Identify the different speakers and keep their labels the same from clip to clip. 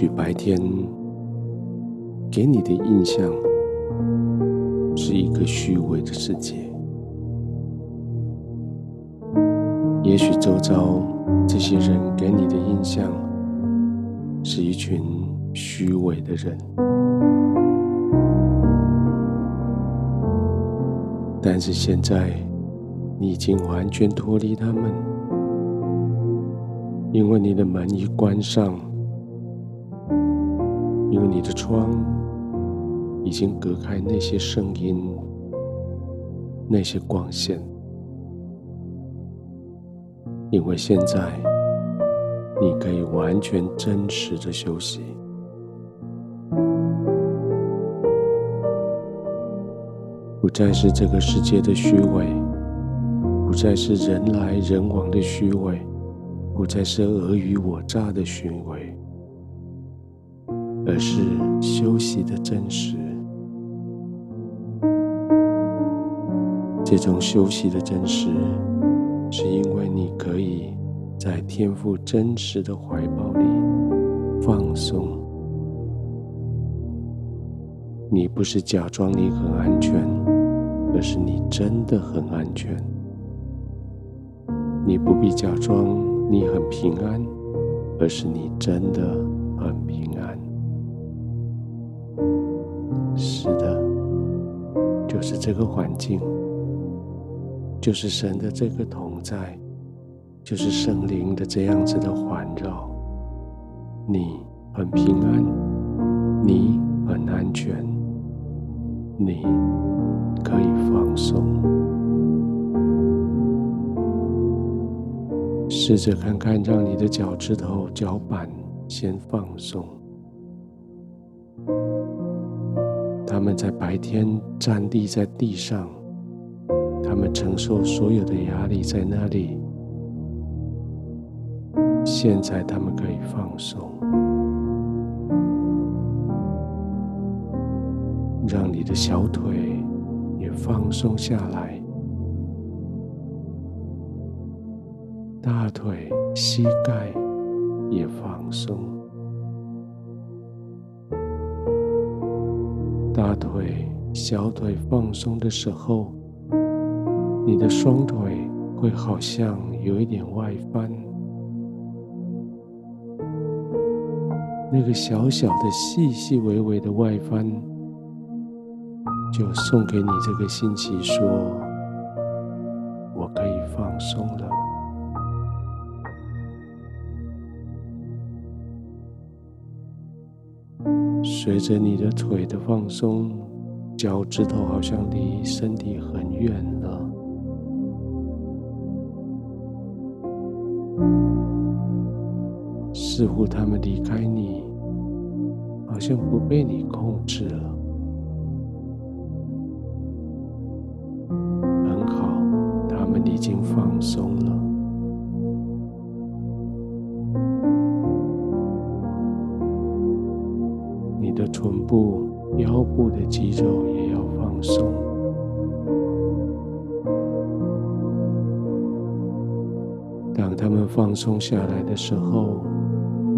Speaker 1: 许白天给你的印象是一个虚伪的世界，也许周遭这些人给你的印象是一群虚伪的人，但是现在你已经完全脱离他们，因为你的门已关上。因为你的窗已经隔开那些声音、那些光线，因为现在你可以完全真实的休息，不再是这个世界的虚伪，不再是人来人往的虚伪，不再是尔虞我诈的虚伪。而是休息的真实。这种休息的真实，是因为你可以在天赋真实的怀抱里放松。你不是假装你很安全，而是你真的很安全。你不必假装你很平安，而是你真的很平安。是这个环境，就是神的这个同在，就是圣灵的这样子的环绕。你很平安，你很安全，你可以放松。试着看看，让你的脚趾头、脚板先放松。他们在白天站立在地上，他们承受所有的压力在那里。现在他们可以放松，让你的小腿也放松下来，大腿、膝盖也放松。大腿、小腿放松的时候，你的双腿会好像有一点外翻。那个小小的、细细微微的外翻，就送给你这个信息说：“随着你的腿的放松，脚趾头好像离身体很远了，似乎他们离开你，好像不被你控制了。很好，他们已经放松了。的臀部、腰部的肌肉也要放松。当他们放松下来的时候，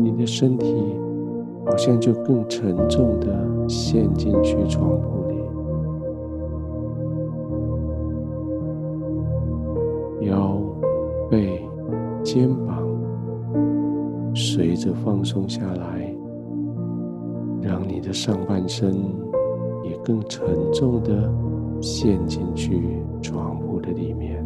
Speaker 1: 你的身体好像就更沉重的陷进去床铺里，腰、背、肩膀随着放松下来。让你的上半身也更沉重的陷进去床铺的里面，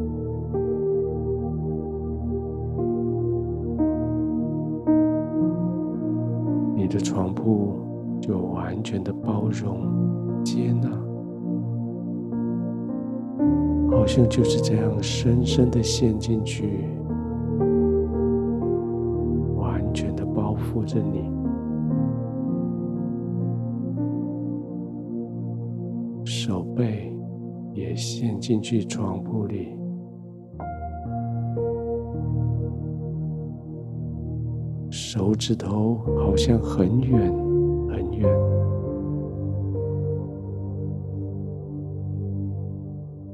Speaker 1: 你的床铺就完全的包容、接纳，好像就是这样深深的陷进去，完全的包覆着你。手背也陷进去床铺里，手指头好像很远很远，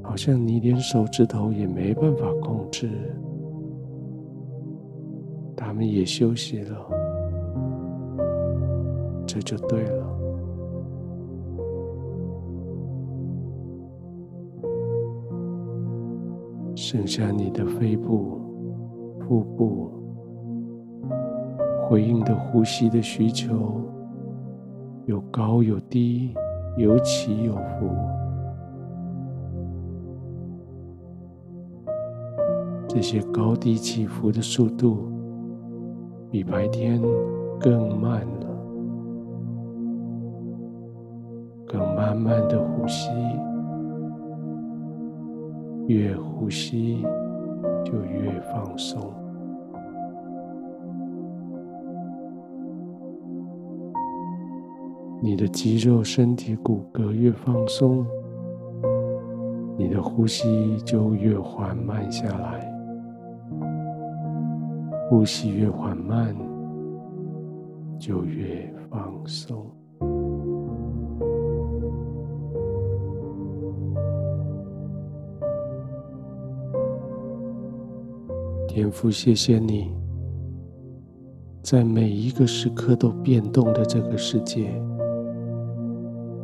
Speaker 1: 好像你连手指头也没办法控制，他们也休息了，这就对了。剩下你的肺部、腹部，回应的呼吸的需求，有高有低，有起有伏。这些高低起伏的速度，比白天更慢了。更慢慢的呼吸，越呼吸就越放松。你的肌肉、身体、骨骼越放松，你的呼吸就越缓慢下来。呼吸越缓慢，就越放松。天父，谢谢你，在每一个时刻都变动的这个世界，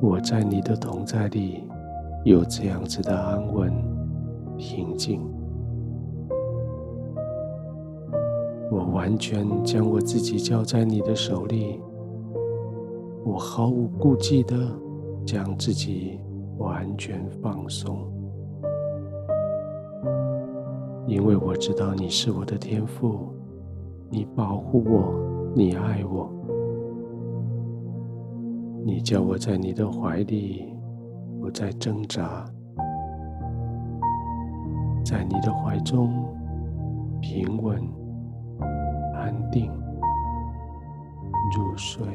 Speaker 1: 我在你的同在里有这样子的安稳、平静。我完全将我自己交在你的手里，我毫无顾忌的将自己完全放松，因为我知道你是我的天父，你保护我，你爱我，你叫我在你的怀里不再挣扎，在你的怀中平稳。安定入睡。